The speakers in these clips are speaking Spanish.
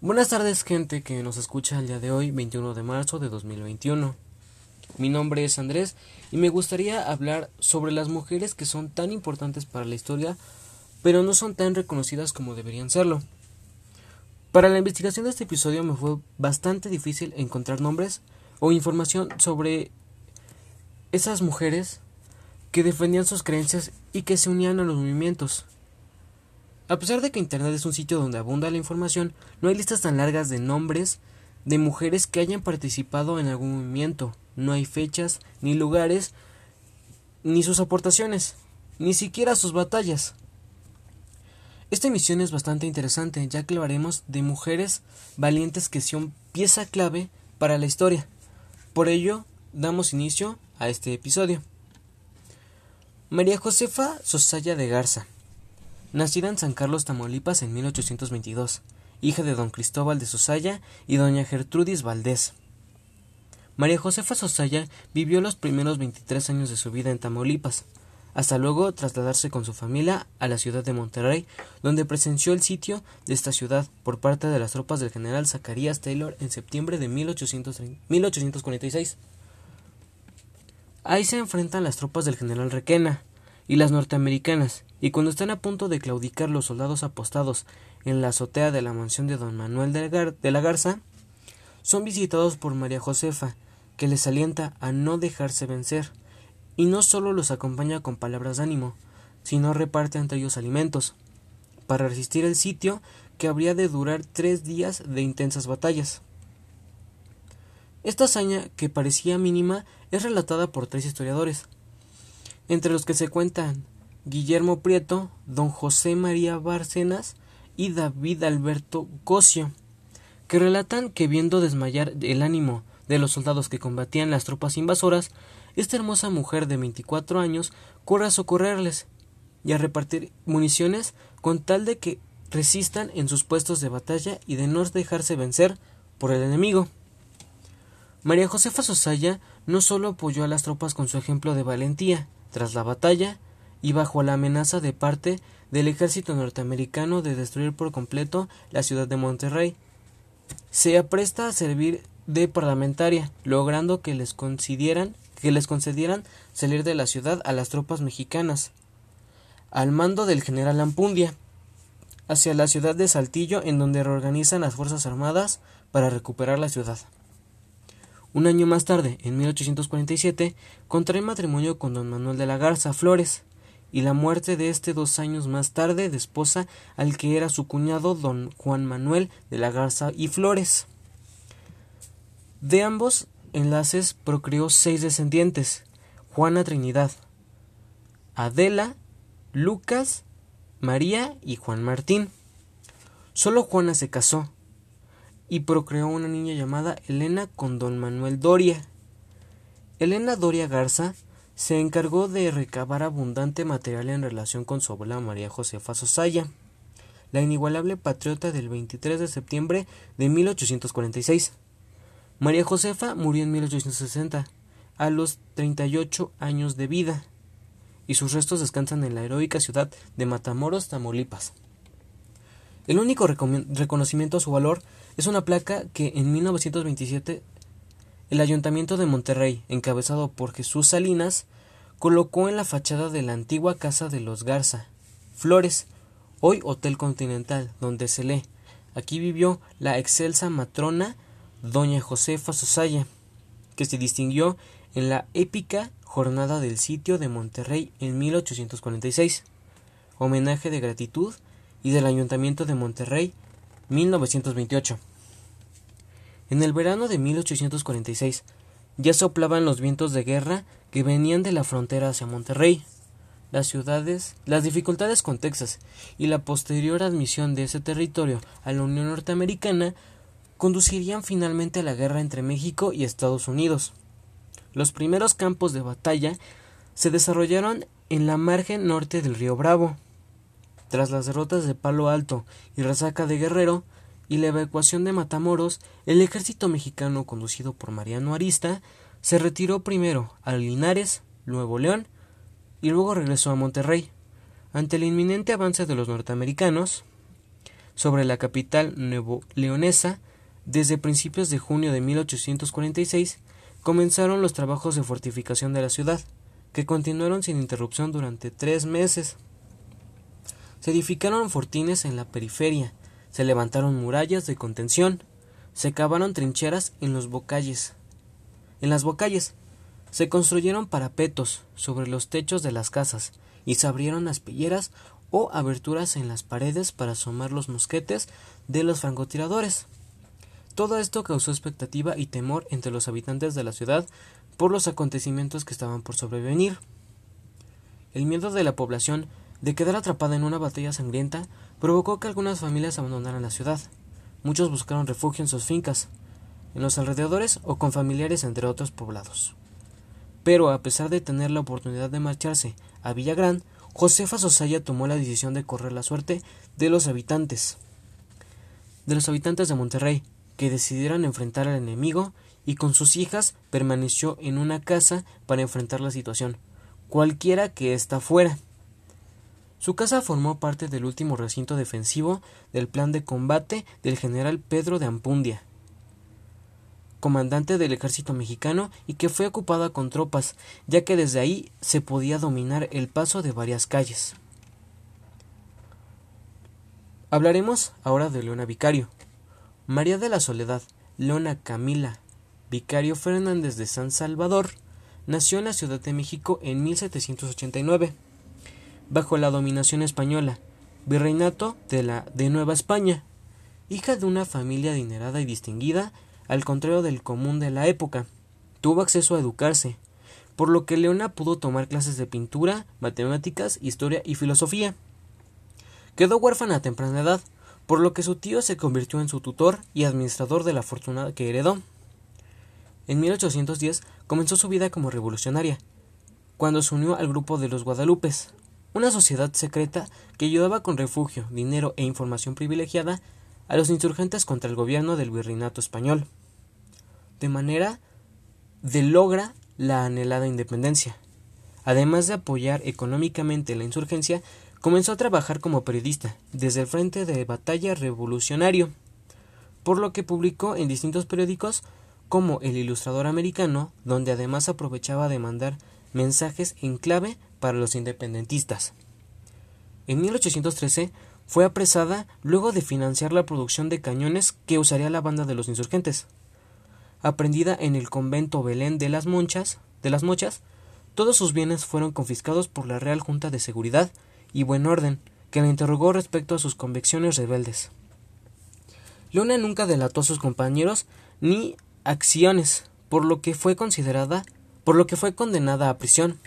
Buenas tardes gente que nos escucha el día de hoy, 21 de marzo de 2021. Mi nombre es Andrés y me gustaría hablar sobre las mujeres que son tan importantes para la historia, pero no son tan reconocidas como deberían serlo. Para la investigación de este episodio me fue bastante difícil encontrar nombres o información sobre esas mujeres que defendían sus creencias y que se unían a los movimientos. A pesar de que Internet es un sitio donde abunda la información, no hay listas tan largas de nombres de mujeres que hayan participado en algún movimiento. No hay fechas, ni lugares, ni sus aportaciones, ni siquiera sus batallas. Esta emisión es bastante interesante, ya que hablaremos de mujeres valientes que son pieza clave para la historia. Por ello, damos inicio a este episodio. María Josefa Sosaya de Garza Nacida en San Carlos, Tamaulipas en 1822, hija de don Cristóbal de Sosaya y doña Gertrudis Valdés. María Josefa Sosaya vivió los primeros 23 años de su vida en Tamaulipas, hasta luego trasladarse con su familia a la ciudad de Monterrey, donde presenció el sitio de esta ciudad por parte de las tropas del general Zacarías Taylor en septiembre de 1846. Ahí se enfrentan las tropas del general Requena, y las norteamericanas, y cuando están a punto de claudicar los soldados apostados en la azotea de la mansión de don Manuel de la Garza, son visitados por María Josefa, que les alienta a no dejarse vencer, y no solo los acompaña con palabras de ánimo, sino reparte entre ellos alimentos, para resistir el sitio que habría de durar tres días de intensas batallas. Esta hazaña, que parecía mínima, es relatada por tres historiadores, entre los que se cuentan Guillermo Prieto, don José María Bárcenas y David Alberto Cosio, que relatan que viendo desmayar el ánimo de los soldados que combatían las tropas invasoras, esta hermosa mujer de 24 años corre a socorrerles y a repartir municiones con tal de que resistan en sus puestos de batalla y de no dejarse vencer por el enemigo. María Josefa Sosaya no solo apoyó a las tropas con su ejemplo de valentía, tras la batalla, y bajo la amenaza de parte del ejército norteamericano de destruir por completo la ciudad de Monterrey, se apresta a servir de parlamentaria, logrando que les concedieran, salir de la ciudad a las tropas mexicanas, al mando del general Ampundia, hacia la ciudad de Saltillo, en donde reorganizan las Fuerzas Armadas para recuperar la ciudad. Un año más tarde, en 1847, contrae matrimonio con don Manuel de la Garza Flores, y la muerte de este dos años más tarde de esposa al que era su cuñado don Juan Manuel de la Garza y Flores. De ambos enlaces procreó seis descendientes, Juana Trinidad, Adela, Lucas, María y Juan Martín. Solo Juana se casó, y procreó una niña llamada Elena con don Manuel Doria. Elena Doria Garza se encargó de recabar abundante material en relación con su abuela María Josefa Sosaya, la inigualable patriota del 23 de septiembre de 1846. María Josefa murió en 1860, a los 38 años de vida, y sus restos descansan en la heroica ciudad de Matamoros, Tamaulipas. El único reconocimiento a su valor es una placa que en 1927 el Ayuntamiento de Monterrey, encabezado por Jesús Salinas, colocó en la fachada de la antigua casa de los Garza, Flores, hoy Hotel Continental, donde se lee Aquí vivió la excelsa matrona Doña Josefa Sosaya, que se distinguió en la épica jornada del sitio de Monterrey en 1846. Homenaje de gratitud y del Ayuntamiento de Monterrey, 1928. En el verano de 1846 ya soplaban los vientos de guerra que venían de la frontera hacia Monterrey. Las ciudades, las dificultades con Texas y la posterior admisión de ese territorio a la Unión Norteamericana conducirían finalmente a la guerra entre México y Estados Unidos. Los primeros campos de batalla se desarrollaron en la margen norte del río Bravo, tras las derrotas de Palo Alto y Resaca de Guerrero y la evacuación de Matamoros, el ejército mexicano conducido por Mariano Arista se retiró primero a Linares, Nuevo León y luego regresó a Monterrey. Ante el inminente avance de los norteamericanos, sobre la capital nuevo leonesa, desde principios de junio de 1846 comenzaron los trabajos de fortificación de la ciudad, que continuaron sin interrupción durante tres meses. Se edificaron fortines en la periferia, se levantaron murallas de contención, se cavaron trincheras en los bocalles. En las bocalles se construyeron parapetos sobre los techos de las casas y se abrieron aspilleras o aberturas en las paredes para asomar los mosquetes de los francotiradores. Todo esto causó expectativa y temor entre los habitantes de la ciudad por los acontecimientos que estaban por sobrevenir. El miedo de la población de quedar atrapada en una batalla sangrienta provocó que algunas familias abandonaran la ciudad. Muchos buscaron refugio en sus fincas, en los alrededores o con familiares entre otros poblados. Pero a pesar de tener la oportunidad de marcharse a Villagrán, Josefa Sosaya tomó la decisión de correr la suerte de los habitantes, de los habitantes de Monterrey, que decidieron enfrentar al enemigo y con sus hijas permaneció en una casa para enfrentar la situación, cualquiera que ésta fuera. Su casa formó parte del último recinto defensivo del plan de combate del general Pedro de Ampundia, comandante del ejército mexicano y que fue ocupada con tropas, ya que desde ahí se podía dominar el paso de varias calles. Hablaremos ahora de Leona Vicario. María de la Soledad, Leona Camila Vicario Fernández de San Salvador, nació en la Ciudad de México en 1789, bajo la dominación española, virreinato de la de Nueva España, hija de una familia adinerada y distinguida, al contrario del común de la época. Tuvo acceso a educarse, por lo que Leona pudo tomar clases de pintura, matemáticas, historia y filosofía. Quedó huérfana a temprana edad, por lo que su tío se convirtió en su tutor y administrador de la fortuna que heredó. En 1810 comenzó su vida como revolucionaria, cuando se unió al grupo de los Guadalupes, una sociedad secreta que ayudaba con refugio, dinero e información privilegiada a los insurgentes contra el gobierno del virreinato español de manera de logra la anhelada independencia. Además de apoyar económicamente la insurgencia, comenzó a trabajar como periodista desde el frente de batalla revolucionario, por lo que publicó en distintos periódicos como El Ilustrador Americano, donde además aprovechaba de mandar mensajes en clave para los independentistas. En 1813 fue apresada luego de financiar la producción de cañones que usaría la banda de los insurgentes aprendida en el convento Belén de las Monchas, de las Mochas, todos sus bienes fueron confiscados por la Real Junta de Seguridad y Buen Orden, que la interrogó respecto a sus convicciones rebeldes. Luna nunca delató a sus compañeros ni acciones, por lo que fue considerada, por lo que fue condenada a prisión.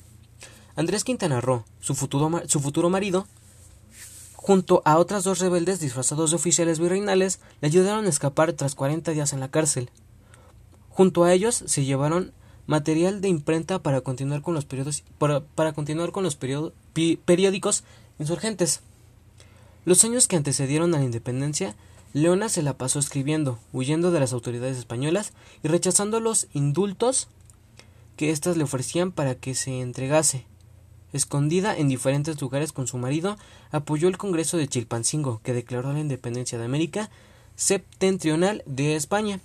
Andrés Quintana Roo, su futuro, su futuro marido, junto a otras dos rebeldes disfrazados de oficiales virreinales, le ayudaron a escapar tras cuarenta días en la cárcel. Junto a ellos se llevaron material de imprenta para continuar con los, periodos, para, continuar con los periódicos insurgentes. Los años que antecedieron a la independencia, Leona se la pasó escribiendo, huyendo de las autoridades españolas y rechazando los indultos que éstas le ofrecían para que se entregase. Escondida en diferentes lugares con su marido, apoyó el Congreso de Chilpancingo, que declaró la independencia de América septentrional de España.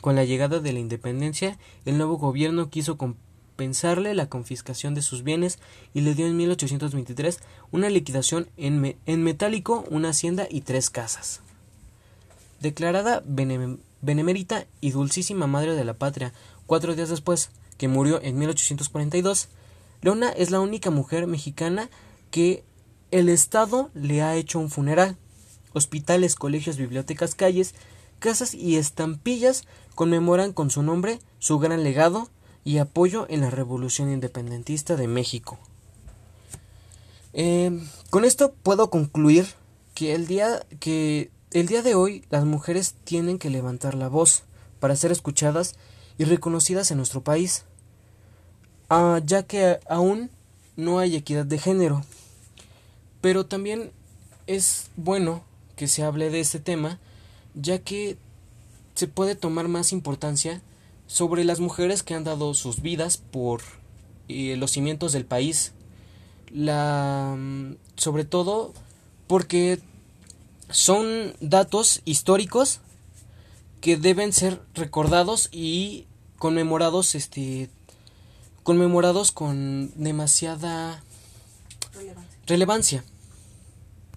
Con la llegada de la independencia, el nuevo gobierno quiso compensarle la confiscación de sus bienes y le dio en 1823 una liquidación en, en metálico, una hacienda y tres casas. Declarada benemérita y dulcísima madre de la patria, cuatro días después, que murió en 1842, Leona es la única mujer mexicana que el Estado le ha hecho un funeral. Hospitales, colegios, bibliotecas, calles casas y estampillas conmemoran con su nombre su gran legado y apoyo en la Revolución Independentista de México. Em, con esto puedo concluir que el día que el día de hoy las mujeres tienen que levantar la voz para ser escuchadas y reconocidas en nuestro país, ah, ya que aún no hay equidad de género. Pero también es bueno que se hable de este tema ya que se puede tomar más importancia sobre las mujeres que han dado sus vidas por eh, los cimientos del país, la, mm, sobre todo porque son datos históricos que deben ser recordados y conmemorados este conmemorados con demasiada Relevancia. relevancia